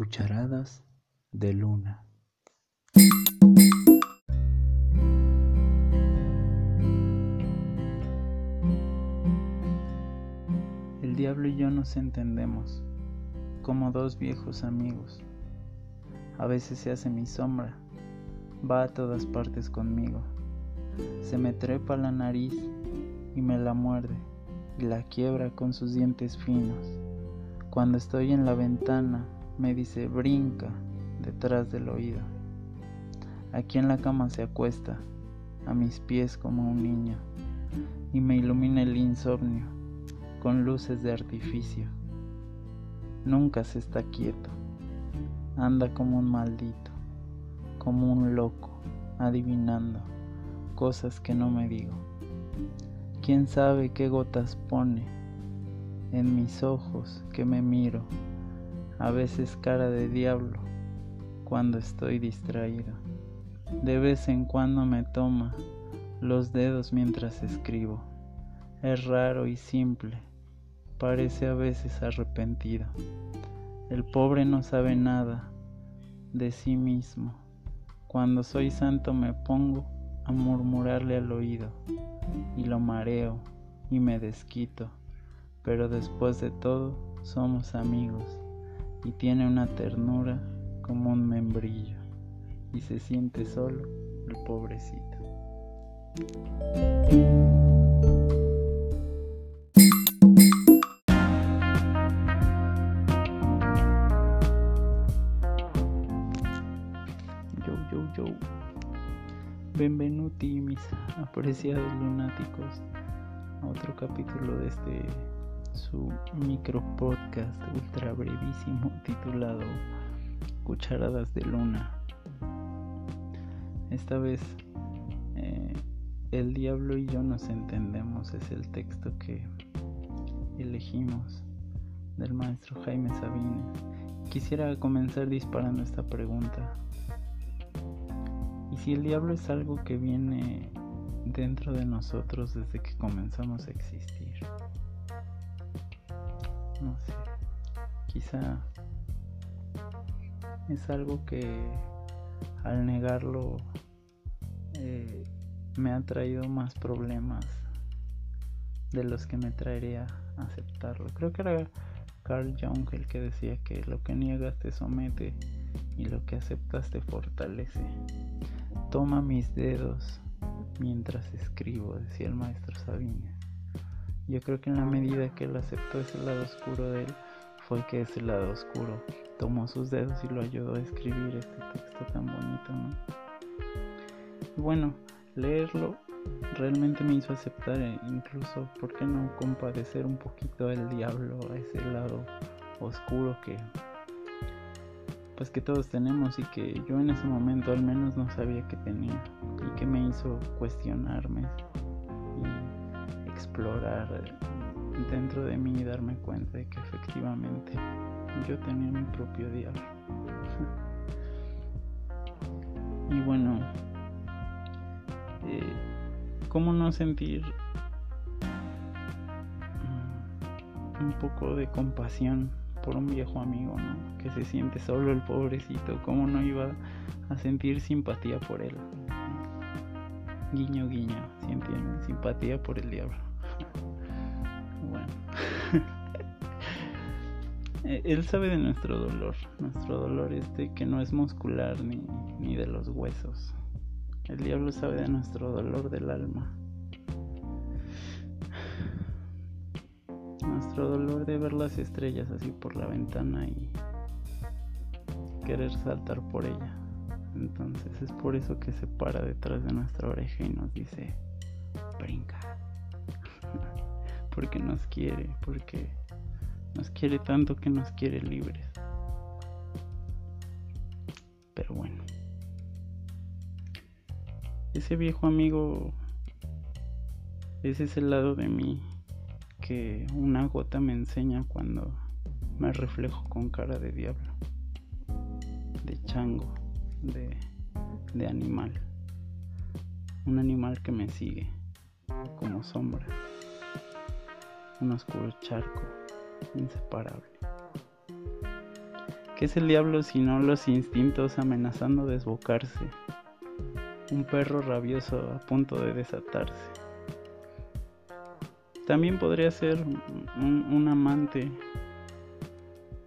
Cucharadas de luna. El diablo y yo nos entendemos como dos viejos amigos. A veces se hace mi sombra, va a todas partes conmigo. Se me trepa la nariz y me la muerde y la quiebra con sus dientes finos. Cuando estoy en la ventana me dice brinca detrás del oído. Aquí en la cama se acuesta a mis pies como un niño y me ilumina el insomnio con luces de artificio. Nunca se está quieto, anda como un maldito, como un loco, adivinando cosas que no me digo. ¿Quién sabe qué gotas pone en mis ojos que me miro? A veces cara de diablo cuando estoy distraído. De vez en cuando me toma los dedos mientras escribo. Es raro y simple, parece a veces arrepentido. El pobre no sabe nada de sí mismo. Cuando soy santo me pongo a murmurarle al oído y lo mareo y me desquito, pero después de todo somos amigos y tiene una ternura como un membrillo y se siente solo el pobrecito. Yo, yo, yo. Benvenuti, mis apreciados lunáticos, a otro capítulo de este su micro podcast ultra brevísimo titulado Cucharadas de Luna. Esta vez eh, El diablo y yo nos entendemos es el texto que elegimos del maestro Jaime Sabines. Quisiera comenzar disparando esta pregunta. ¿Y si el diablo es algo que viene dentro de nosotros desde que comenzamos a existir? No sé. Quizá es algo que al negarlo eh, me ha traído más problemas de los que me traería aceptarlo. Creo que era Carl Jung el que decía que lo que niegas te somete y lo que aceptas te fortalece. Toma mis dedos mientras escribo, decía el maestro Sabines. Yo creo que en la medida que él aceptó ese lado oscuro de él, fue que ese lado oscuro tomó sus dedos y lo ayudó a escribir este texto tan bonito, ¿no? Bueno, leerlo realmente me hizo aceptar e incluso, ¿por qué no compadecer un poquito al diablo, a ese lado oscuro que pues que todos tenemos y que yo en ese momento al menos no sabía que tenía y que me hizo cuestionarme explorar dentro de mí y darme cuenta de que efectivamente yo tenía mi propio diablo. y bueno, eh, ¿cómo no sentir mm, un poco de compasión por un viejo amigo, ¿no? Que se siente solo el pobrecito, ¿cómo no iba a sentir simpatía por él? Guiño, guiño, si entienden, simpatía por el diablo. Bueno. él sabe de nuestro dolor, nuestro dolor este que no es muscular ni, ni de los huesos. El diablo sabe de nuestro dolor del alma. Nuestro dolor de ver las estrellas así por la ventana y querer saltar por ella. Entonces es por eso que se para detrás de nuestra oreja y nos dice, brinca. Porque nos quiere, porque nos quiere tanto que nos quiere libres. Pero bueno. Ese viejo amigo, ese es el lado de mí que una gota me enseña cuando me reflejo con cara de diablo, de chango, de, de animal. Un animal que me sigue como sombra. Un oscuro charco inseparable. ¿Qué es el diablo si no los instintos amenazando desbocarse? Un perro rabioso a punto de desatarse. También podría ser un, amante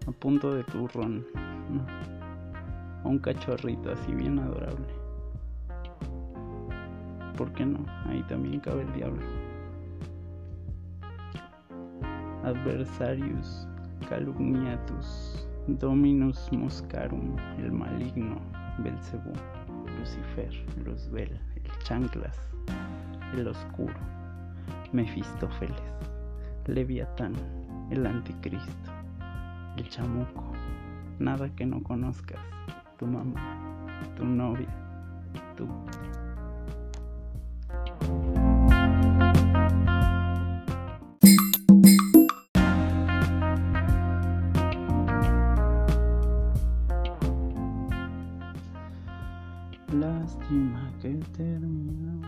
a punto de turrón. O un cachorrito así bien adorable. ¿Por qué no? Ahí también cabe el diablo. Adversarius calumniatus Dominus Moscarum, el maligno, Belcebú, Lucifer, Luzbel, el chanclas, el oscuro, Mefistófeles, Leviatán, el anticristo, el chamuco, nada que no conozcas, tu mamá, tu novia, tú. Que terminó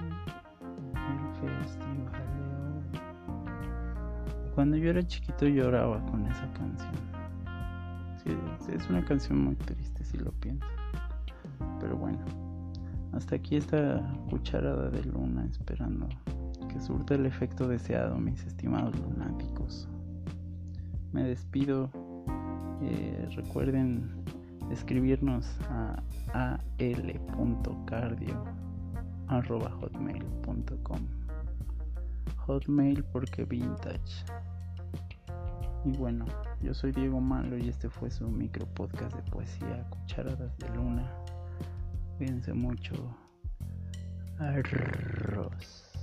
el festival de hoy. Cuando yo era chiquito lloraba con esa canción. Es una canción muy triste si lo pienso. Pero bueno, hasta aquí esta cucharada de luna esperando que surta el efecto deseado, mis estimados lunáticos. Me despido. Eh, recuerden escribirnos a al.cardio.hotmail.com Hotmail porque vintage. Y bueno, yo soy Diego Malo y este fue su micro podcast de poesía, Cucharadas de Luna. Cuídense mucho. Arroz.